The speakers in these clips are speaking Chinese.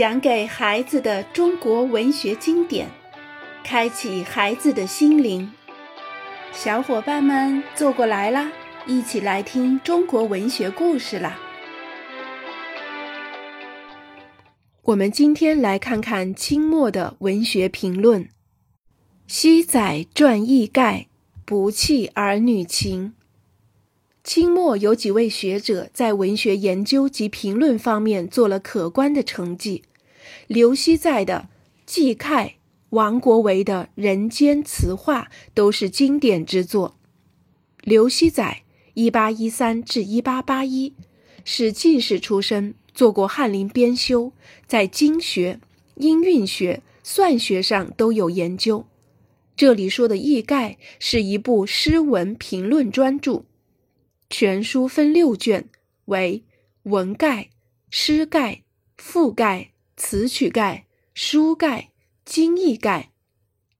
讲给孩子的中国文学经典，开启孩子的心灵。小伙伴们坐过来啦，一起来听中国文学故事啦！我们今天来看看清末的文学评论：西载传义盖，不弃儿女情。清末有几位学者在文学研究及评论方面做了可观的成绩。刘熙载的《季慨》，王国维的《人间词话》都是经典之作。刘熙载（一八一三至一八八一）是进士出身，做过翰林编修，在经学、音韵学、算学上都有研究。这里说的《易概》是一部诗文评论专著。全书分六卷，为文概、诗概、赋概、词曲概、书概、经义概。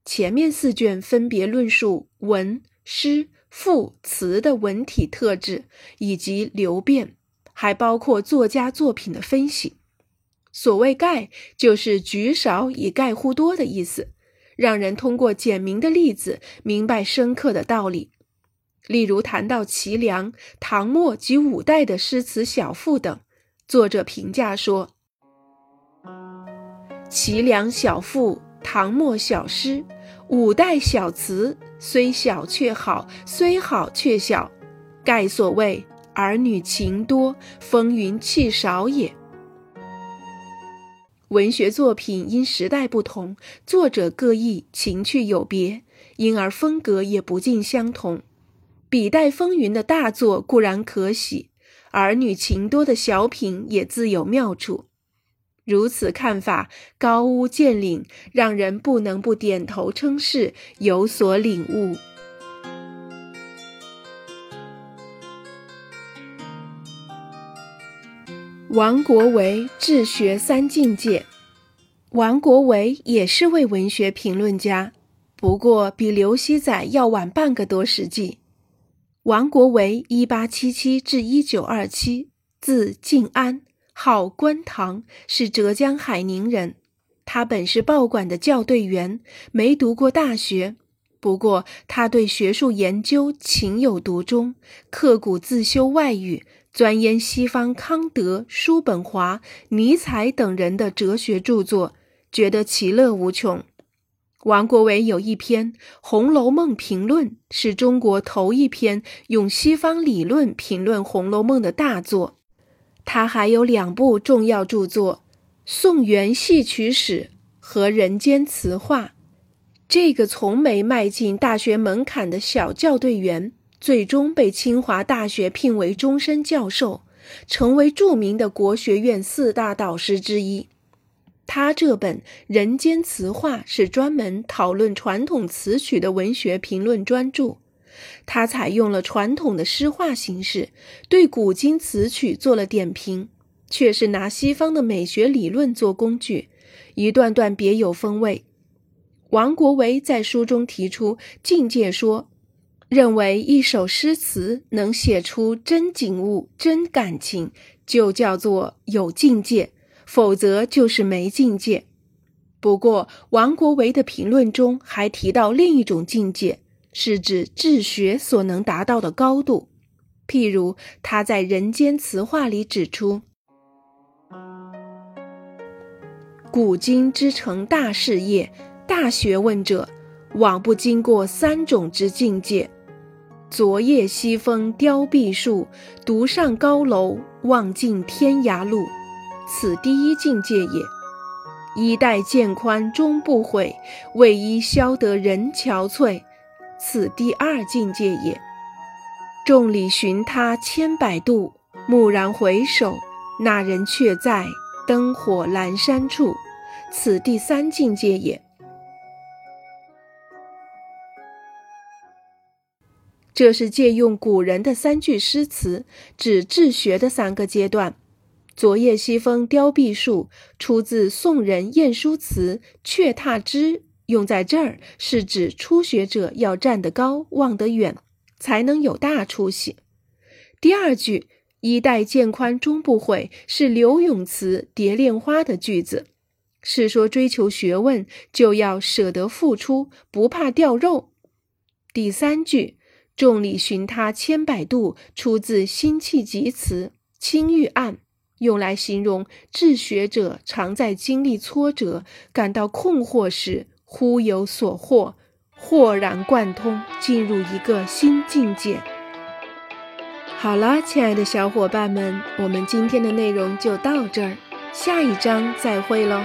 前面四卷分别论述文、诗、赋、词的文体特质以及流变，还包括作家作品的分析。所谓概，就是举少以概乎多的意思，让人通过简明的例子明白深刻的道理。例如谈到齐梁、唐末及五代的诗词小赋等，作者评价说：“齐梁小赋、唐末小诗、五代小词，虽小却好，虽好却小，盖所谓儿女情多，风云气少也。”文学作品因时代不同，作者各异，情趣有别，因而风格也不尽相同。笔带风云的大作固然可喜，儿女情多的小品也自有妙处。如此看法，高屋建瓴，让人不能不点头称是，有所领悟。王国维治学三境界，王国维也是位文学评论家，不过比刘熙载要晚半个多世纪。王国维（一八七七至一九二七），字敬安，号观堂，是浙江海宁人。他本是报馆的校对员，没读过大学。不过，他对学术研究情有独钟，刻苦自修外语，钻研西方康德、叔本华、尼采等人的哲学著作，觉得其乐无穷。王国维有一篇《红楼梦评论》，是中国头一篇用西方理论评论《红楼梦》的大作。他还有两部重要著作《宋元戏曲史》和《人间词话》。这个从没迈进大学门槛的小校对员，最终被清华大学聘为终身教授，成为著名的国学院四大导师之一。他这本《人间词话》是专门讨论传统词曲的文学评论专著。他采用了传统的诗画形式，对古今词曲做了点评，却是拿西方的美学理论做工具，一段段别有风味。王国维在书中提出境界说，认为一首诗词能写出真景物、真感情，就叫做有境界。否则就是没境界。不过，王国维的评论中还提到另一种境界，是指治学所能达到的高度。譬如他在《人间词话》里指出：“古今之成大事业、大学问者，往不经过三种之境界：昨夜西风凋碧树，独上高楼，望尽天涯路。”此第一境界也。衣带渐宽终不悔，为伊消得人憔悴。此第二境界也。众里寻他千百度，蓦然回首，那人却在灯火阑珊处。此第三境界也。这是借用古人的三句诗词，指治学的三个阶段。昨夜西风凋碧树，出自宋人晏殊词《却踏之》，用在这儿是指初学者要站得高、望得远，才能有大出息。第二句“衣带渐宽终不悔”是柳永词《蝶恋花》的句子，是说追求学问就要舍得付出，不怕掉肉。第三句“众里寻他千百度”出自辛弃疾词《青玉案》，用来形容治学者常在经历挫折、感到困惑时，忽有所获，豁然贯通，进入一个新境界。好了，亲爱的小伙伴们，我们今天的内容就到这儿，下一章再会喽。